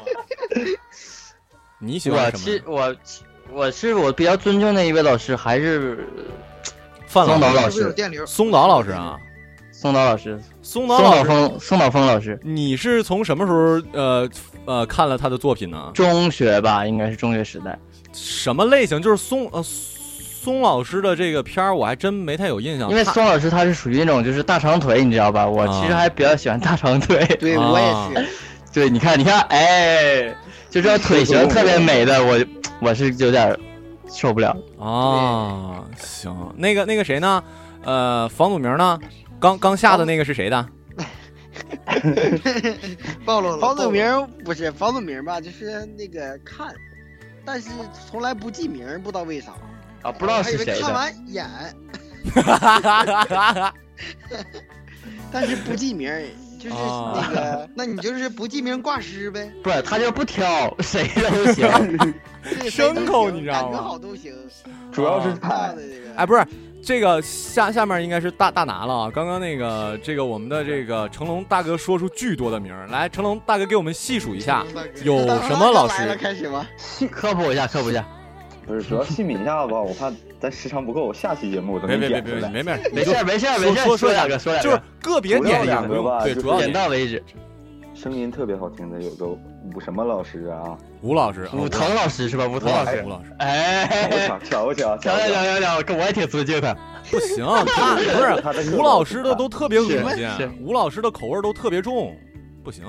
你喜
我
欢什么？
是我我是我比较尊敬的一位老师，还是
范老师
松岛老师，
松岛老师啊，
松岛老师，
松
松岛
岛老师，
峰，松岛峰老师，
你是从什么时候呃呃看了他的作品呢？
中学吧，应该是中学时代。
什么类型？就是松呃松老师的这个片儿，我还真没太有印象。
因为
他
松老师他是属于那种就是大长腿，你知道吧？我其实
啊
还比较喜欢大长腿。
对，
啊
我也是。
对，你看，你看，哎，就这腿型 特别美的，我我是有点受不了。
啊，行，那个那个谁呢？呃，房祖名呢？刚刚下的那个是谁的？
暴露了。
房祖名不是房祖名吧？就是那个看，但是从来不记名，不知道为啥
啊，不知道是谁的。
看完演，但是不记名，就是那个，
那你就是不记名挂失呗？
不是，他就不挑，谁都行。
牲口你知道吗？
感觉好都行，
主要是他。
哎，不是。这个下下面应该是大大拿了啊！刚刚那个这个我们的这个成龙大哥说出巨多的名儿来，成龙大哥给我们细数一下有什么 老师？
开始吧，
科普一下，科普一下。
不是，主要细抿一下吧，我怕咱时长不够，下期节目我都
没别别别别没没
没事没事没事，
说说
两个说两
个，就是个别点
两个吧，
对，主要
点到为止。
声音特别好听的有个武什么老师啊？
吴老师，
武腾老师是吧？武腾老师，
吴老师。
哎，
瞧不瞧？
瞧瞧瞧瞧瞧，跟我也挺尊敬他。
不行，他 不是吴老师的都特别恶心，吴老师的口味都特别重，不行，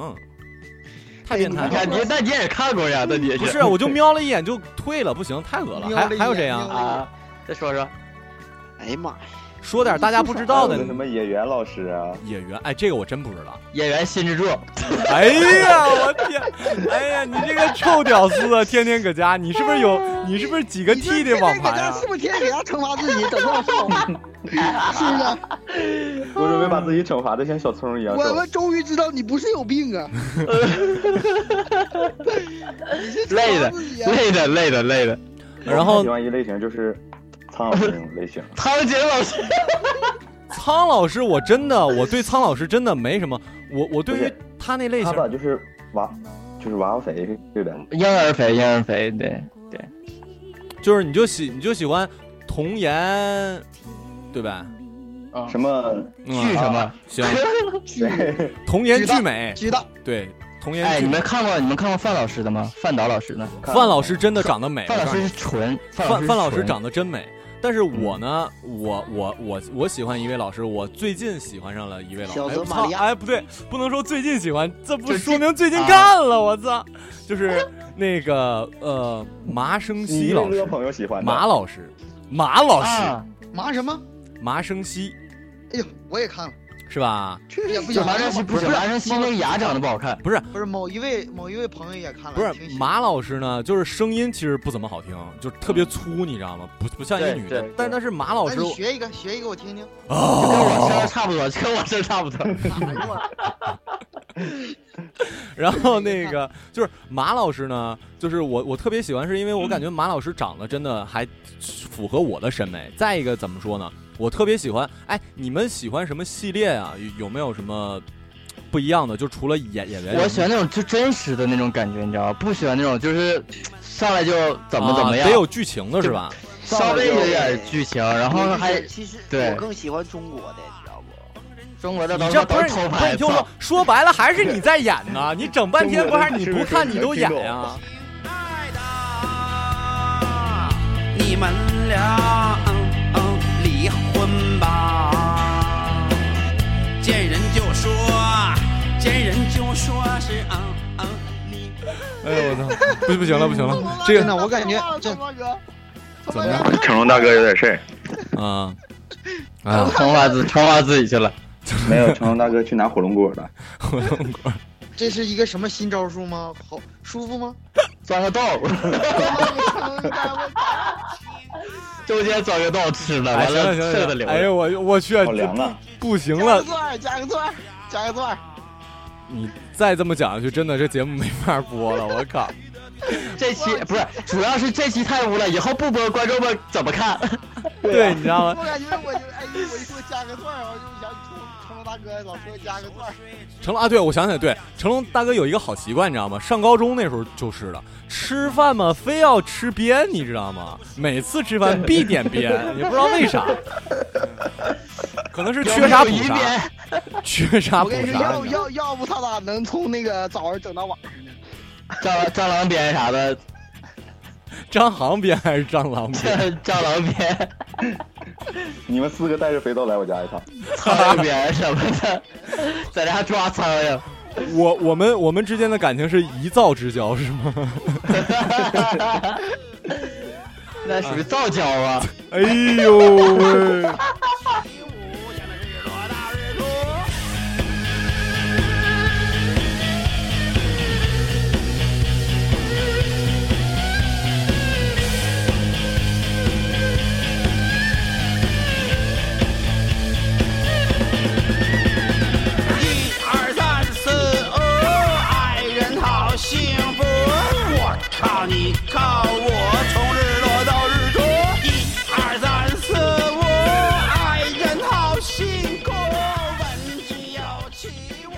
太变态。
了。你那你也看过呀？那你
不是？我就瞄了一眼就退了，不行，太恶了。还还有谁呀？
啊，再说说。
哎呀妈呀！
说点大家不知道的。
什么演员老师啊？
演员？哎，这个我真不知道。
演员新之助。
哎呀，我天！哎呀，你这个臭屌丝啊，天天搁家，你是不是有？你是不是几个 T 的网盘啊？
是不是天天搁家惩罚自己，等到瘦？是不是？
我准备把自己惩罚的像小葱一样。
我们终于知道你不是有病啊！
累的，累的，累的，累的。
然后，
喜欢一类型就是。苍老师类型，
苍井老师，
苍老师，我真的，我对苍老师真的没什么，我我对于他那类型，
他就是娃，就是娃娃肥，对的，
婴儿肥，婴儿肥，对对，
就是你就喜你就喜欢童颜，对吧？
啊，
什么
剧什么
行？童颜巨美，
巨大，
对。童颜，
哎，你们看过你们看过范老师的吗？范导老师呢？
范老师真的长得美。
范老师是纯，
范
范
老师长得真美。但是我呢，我我我我喜欢一位老师，我最近喜欢上了一位老师。
哎，
哎，不对，不能说最近喜欢，这不说明最近干了。我操，就是那个呃，麻生西老师。
朋友喜欢
马老师，马老师，
麻什么？
麻生西。
哎呦，我也看了。
是吧？
也不行，
麻生西不是麻生西那个牙长得不好看，
不是
不是某一位某一位朋友也看了，
不是马老师呢，就是声音其实不怎么好听，就是特别粗，你知道吗？不不像一个女的，但但是马老师，
学一个学一个我听听，
哦，
跟我声差不多，跟我声差不多。
然后那个就是马老师呢，就是我我特别喜欢，是因为我感觉马老师长得真的还符合我的审美。再一个怎么说呢？我特别喜欢，哎，你们喜欢什么系列啊？有没有什么不一样的？就除了演演员，
我喜欢那种就真实的那种感觉，你知道吗？不喜欢那种就是上来就怎么怎么样，
得有剧情的是吧？
稍微有点剧情，然后还
其实
对
我更喜欢中国的？
中国的
你这不是
偷
拍，就说说白了还是你在演呢？你整半天不还是你不看你都演呀？
你们俩离婚吧！见人就说，见人就说是嗯嗯你。
哎呦我操！不不行了不行了，这个
呢我感觉这
怎么样？
成龙大哥有点事
儿啊啊！
惩罚自惩罚自己去了。
没有，成龙大哥去拿火龙果了。
火龙果，
这是一个什么新招数吗？好舒服吗？
钻个道。中间钻个道吃了，完了剩的留。
哎呦我我去，
好凉啊！
不行了，
加个钻，加个钻。
你再这么讲下去，真的这节目没法播了。我靠！
这期不是，主要是这期太污了，以后不播，观众们怎么看？
对，你知道吗？
我感觉我就哎，我一说加个钻，我就大哥老说加个钻。
成龙啊，对，我想起来，对，成龙大哥有一个好习惯，你知道吗？上高中那时候就是的，吃饭嘛，非要吃边，你知道吗？每次吃饭必点边，也不知道为啥，可能是缺啥补啥，缺啥补啥。
要要要不他咋能从那个早上整到晚上呢？
蟑蟑螂鞭啥的，
张航鞭还是蟑螂鞭？
蟑螂鞭。
你们四个带着肥皂来我家一趟。
苍蝇鞭什么的，在家抓苍蝇。
我我们我们之间的感情是一灶之交是吗？
那属于造交啊！
哎呦喂！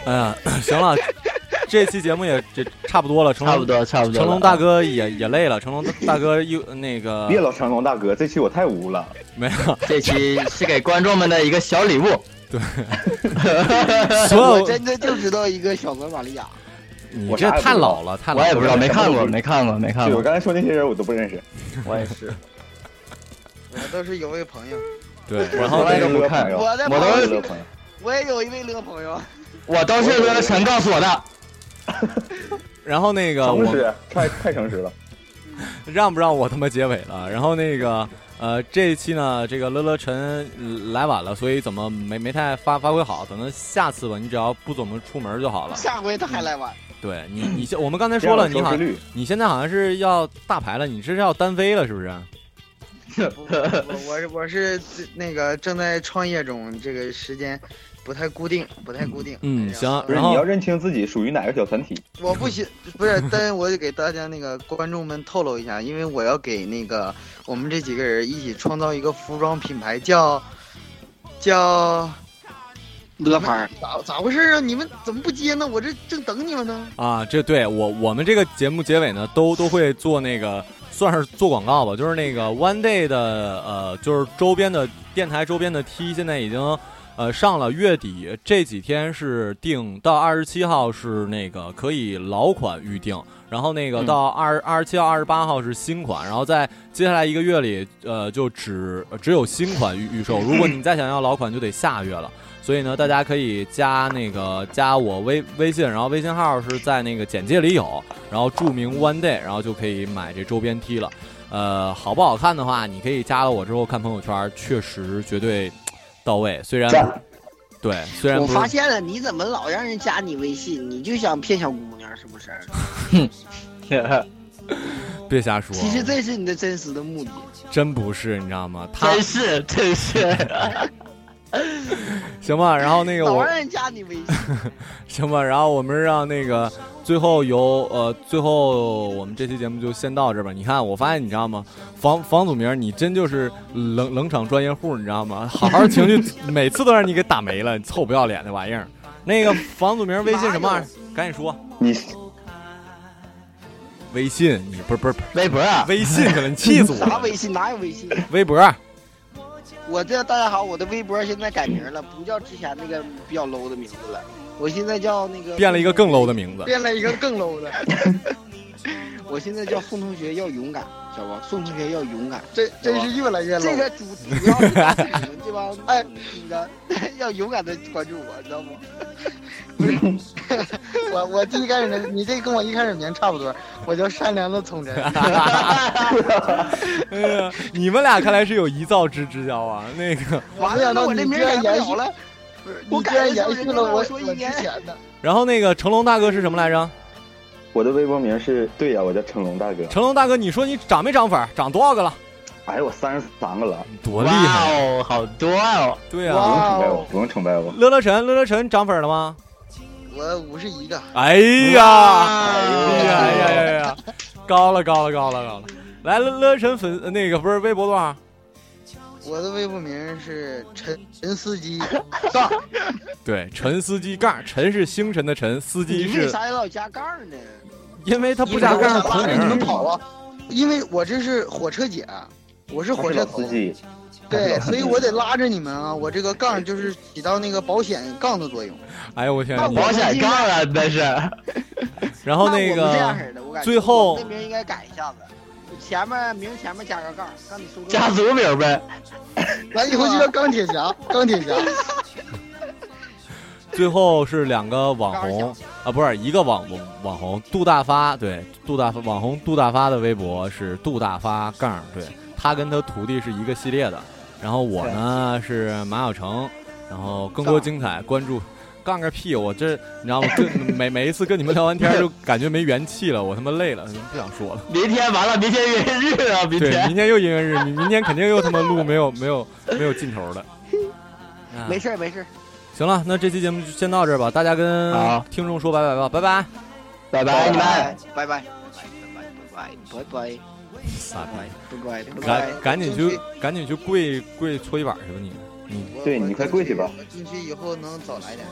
哎呀，行了，这期节目也这差不多了，成龙
差不多差不多
成龙大哥也也累了，成龙大哥又那个
别老成龙大哥，这期我太污了。
没有，
这期是给观众们的一个小礼物。
对，所有
我真的就知道一个小泽玛利亚。
你这太老了，太老了。
我也不知道，没看过，没看过，没看过。
我刚才说那些人我都不认识。
我也是。
我都是有位朋友。
对，然后那个
不看，
我的
我都是
朋友，我也有一位乐朋友。
我都是乐晨告诉我的。
然后那个我
诚实，太太诚实了。
让不让我他妈结尾了？然后那个呃，这一期呢，这个乐乐晨来晚了，所以怎么没没太发发挥好？可能下次吧，你只要不怎么出门就好了。
下回他还来晚。
对你，你现我们刚才说了，你好你现在好像是要大牌了，你这是要单飞了是不是？
我我是我是那个正在创业中，这个时间不太固定，不太固定。
嗯，行。
不是你要认清自己属于哪个小团体。
我不行，不是，但是我得给大家那个观众们透露一下，因为我要给那个我们这几个人一起创造一个服装品牌，叫叫
乐牌。
咋咋回事啊？你们怎么不接呢？我这正等你们呢。
啊，这对我我们这个节目结尾呢，都都会做那个算是做广告吧，就是那个 One Day 的呃，就是周边的电台周边的 T，现在已经呃上了，月底这几天是定到二十七号是那个可以老款预定，然后那个到二二十七号、二十八号是新款，然后在接下来一个月里，呃，就只只有新款预预售，如果你再想要老款，就得下月了。所以呢，大家可以加那个加我微微信，然后微信号是在那个简介里有，然后注明 One Day，然后就可以买这周边 T 了。呃，好不好看的话，你可以加了我之后看朋友圈，确实绝对到位。虽然对，虽然
我发现了，你怎么老让人加你微信？你就想骗小姑娘是不是？
哼 别瞎说，
其实这是你的真实的目的。
真不是，你知道吗？他
真是真是。
行吧，然后那个我
老让人加你微信。
行吧，然后我们让那个最后由呃，最后我们这期节目就先到这吧。你看，我发现你知道吗？房房祖名，你真就是冷冷场专业户，你知道吗？好好情绪，每次都让你给打没了，你臭不要脸的玩意儿。那个房祖名微信什么玩意儿？赶紧说。
你
微信，你不是不是
微博啊？
微信可能你气死我了。
啥微信？哪有微信？
微博。
我这大家好，我的微博现在改名了，不叫之前那个比较 low 的名字了，我现在叫那个
变了一个更 low 的名字，
变了一个更 low 的。我现在叫宋同学要勇敢，知道吧？宋同学要勇敢，
这真是越来越 low。
这个主主 要是你们这帮 哎女的 要勇敢的关注我，知道吗？
不是，我我第一开始的，你这跟我一开始名差不多，我叫善良的从真。
哎呀，你们俩看来是有一灶之之交啊！那个，
完了，我这名改不了了。
我
居然
延续了我
说一年
前的。
然后那个成龙大哥是什么来着？
我的微博名是对呀、我叫成龙大哥。
成龙大哥，你说你涨没涨粉？涨多少个了？
哎，我三十三个了，
多厉害
哦，好多哦！
对
不用崇拜
啊，
我，不用崇拜我。
乐乐晨，乐乐晨涨粉了吗？
我五十一个。
哎呀，哎呀呀呀呀，高了高了高了高了！来，乐乐晨粉那个不是微博多少？
我的微博名是陈陈司机杠。
对，陈司机杠，陈是星辰的陈，司机
你为
是，
啥老加杠呢？
因为他不加杠是同
你们。跑啊！因为我这是火车姐，我是火车
司。机，
对，所以我得拉着你们啊！我这个杠就是起到那个保险杠的作用。
哎呦我天，你
保险杠啊，那是。
然后
那
个最后
那名应该改一下子，前面名前面加个杠，让你收个
家族名呗。
咱以后就叫钢铁侠，钢铁侠。
最后是两个网红，啊，不是一个网网网红杜大发，对，杜大发网红杜大发的微博是杜大发杠，对他跟他徒弟是一个系列的。然后我呢是马小成，然后更多精彩关注。杠个屁！我这你知道吗？跟每每一次跟你们聊完天儿就感觉没元气了，我他妈累了，不想说了。
明天完了，明天音乐日啊，明，天
明天又音乐日，你明天肯定又他妈录没有没有没有尽头的。啊
没事儿没事儿，
行了，那这期节目就先到这儿吧，大家跟听众说拜拜吧，拜拜。
拜拜你们。
拜拜拜拜拜拜拜拜拜拜拜，
赶赶紧去赶紧去跪跪搓衣板去吧你，你
对你快跪去吧。
进去以后能早来点。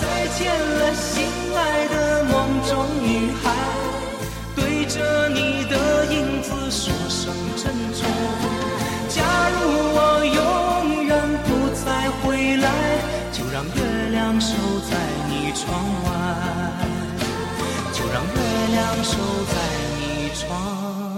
再见了，心爱的梦中女孩，对着你的影子说声珍重。假如我永远不再回来，就让月亮守在你窗外，就让月亮守在你窗。